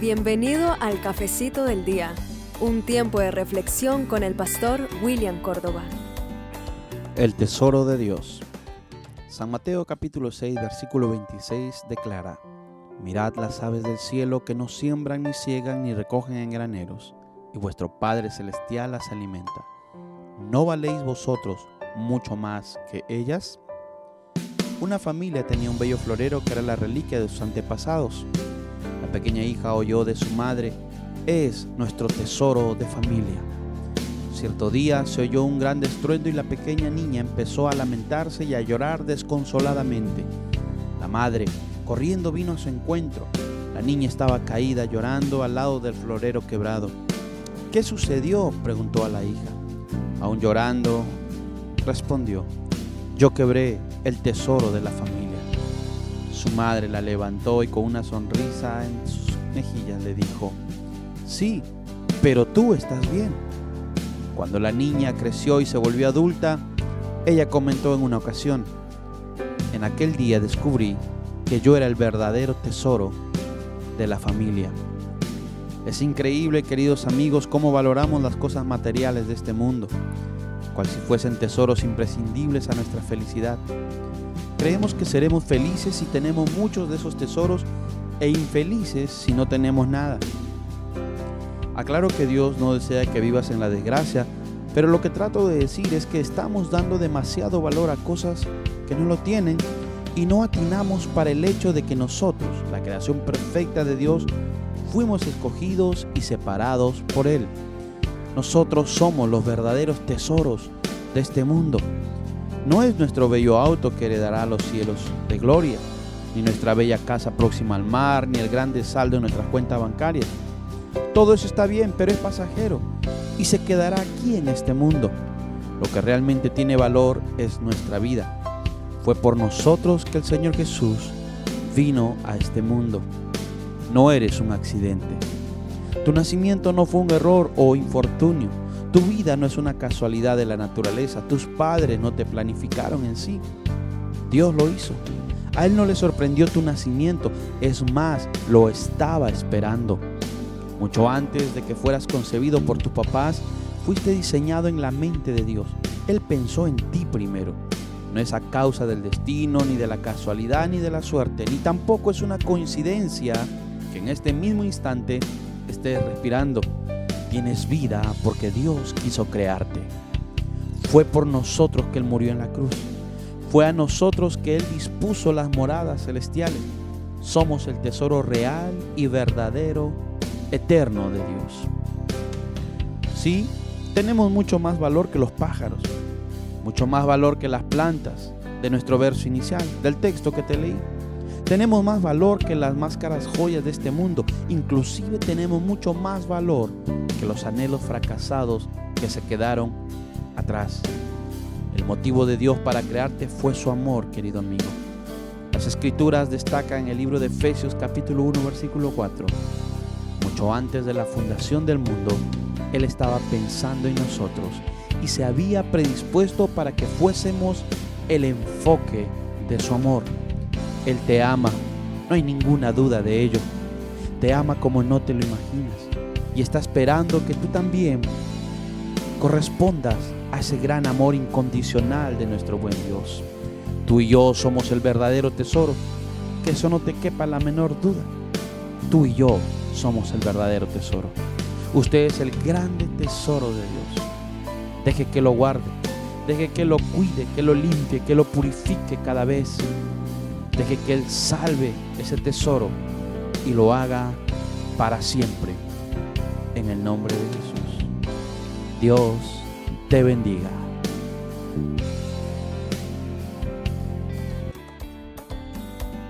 Bienvenido al Cafecito del Día, un tiempo de reflexión con el pastor William Córdoba. El tesoro de Dios. San Mateo capítulo 6 versículo 26 declara, Mirad las aves del cielo que no siembran ni ciegan ni recogen en graneros, y vuestro Padre Celestial las alimenta. ¿No valéis vosotros mucho más que ellas? Una familia tenía un bello florero que era la reliquia de sus antepasados. Pequeña hija oyó de su madre, es nuestro tesoro de familia. Cierto día se oyó un gran estruendo y la pequeña niña empezó a lamentarse y a llorar desconsoladamente. La madre, corriendo, vino a su encuentro. La niña estaba caída llorando al lado del florero quebrado. ¿Qué sucedió? preguntó a la hija. Aún llorando, respondió, yo quebré el tesoro de la familia. Su madre la levantó y con una sonrisa en sus mejillas le dijo, sí, pero tú estás bien. Cuando la niña creció y se volvió adulta, ella comentó en una ocasión, en aquel día descubrí que yo era el verdadero tesoro de la familia. Es increíble, queridos amigos, cómo valoramos las cosas materiales de este mundo cual si fuesen tesoros imprescindibles a nuestra felicidad. Creemos que seremos felices si tenemos muchos de esos tesoros e infelices si no tenemos nada. Aclaro que Dios no desea que vivas en la desgracia, pero lo que trato de decir es que estamos dando demasiado valor a cosas que no lo tienen y no atinamos para el hecho de que nosotros, la creación perfecta de Dios, fuimos escogidos y separados por Él. Nosotros somos los verdaderos tesoros de este mundo. No es nuestro bello auto que heredará los cielos de gloria, ni nuestra bella casa próxima al mar, ni el grande saldo en nuestras cuentas bancarias. Todo eso está bien, pero es pasajero y se quedará aquí en este mundo. Lo que realmente tiene valor es nuestra vida. Fue por nosotros que el Señor Jesús vino a este mundo. No eres un accidente. Tu nacimiento no fue un error o infortunio. Tu vida no es una casualidad de la naturaleza. Tus padres no te planificaron en sí. Dios lo hizo. A Él no le sorprendió tu nacimiento. Es más, lo estaba esperando. Mucho antes de que fueras concebido por tus papás, fuiste diseñado en la mente de Dios. Él pensó en ti primero. No es a causa del destino, ni de la casualidad, ni de la suerte, ni tampoco es una coincidencia que en este mismo instante estés respirando, tienes vida porque Dios quiso crearte. Fue por nosotros que Él murió en la cruz. Fue a nosotros que Él dispuso las moradas celestiales. Somos el tesoro real y verdadero, eterno de Dios. Sí, tenemos mucho más valor que los pájaros, mucho más valor que las plantas de nuestro verso inicial, del texto que te leí. Tenemos más valor que las máscaras joyas de este mundo. Inclusive tenemos mucho más valor que los anhelos fracasados que se quedaron atrás. El motivo de Dios para crearte fue su amor, querido amigo. Las escrituras destacan en el libro de Efesios capítulo 1 versículo 4. Mucho antes de la fundación del mundo, Él estaba pensando en nosotros y se había predispuesto para que fuésemos el enfoque de su amor. Él te ama, no hay ninguna duda de ello. Te ama como no te lo imaginas y está esperando que tú también correspondas a ese gran amor incondicional de nuestro buen Dios. Tú y yo somos el verdadero tesoro, que eso no te quepa la menor duda. Tú y yo somos el verdadero tesoro. Usted es el grande tesoro de Dios. Deje que lo guarde, deje que lo cuide, que lo limpie, que lo purifique cada vez Deje que Él salve ese tesoro y lo haga para siempre. En el nombre de Jesús. Dios te bendiga.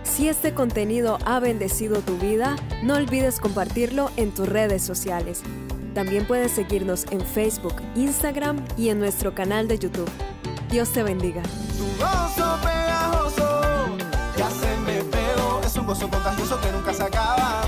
Si este contenido ha bendecido tu vida, no olvides compartirlo en tus redes sociales. También puedes seguirnos en Facebook, Instagram y en nuestro canal de YouTube. Dios te bendiga. Gozo contagioso que nunca se acaba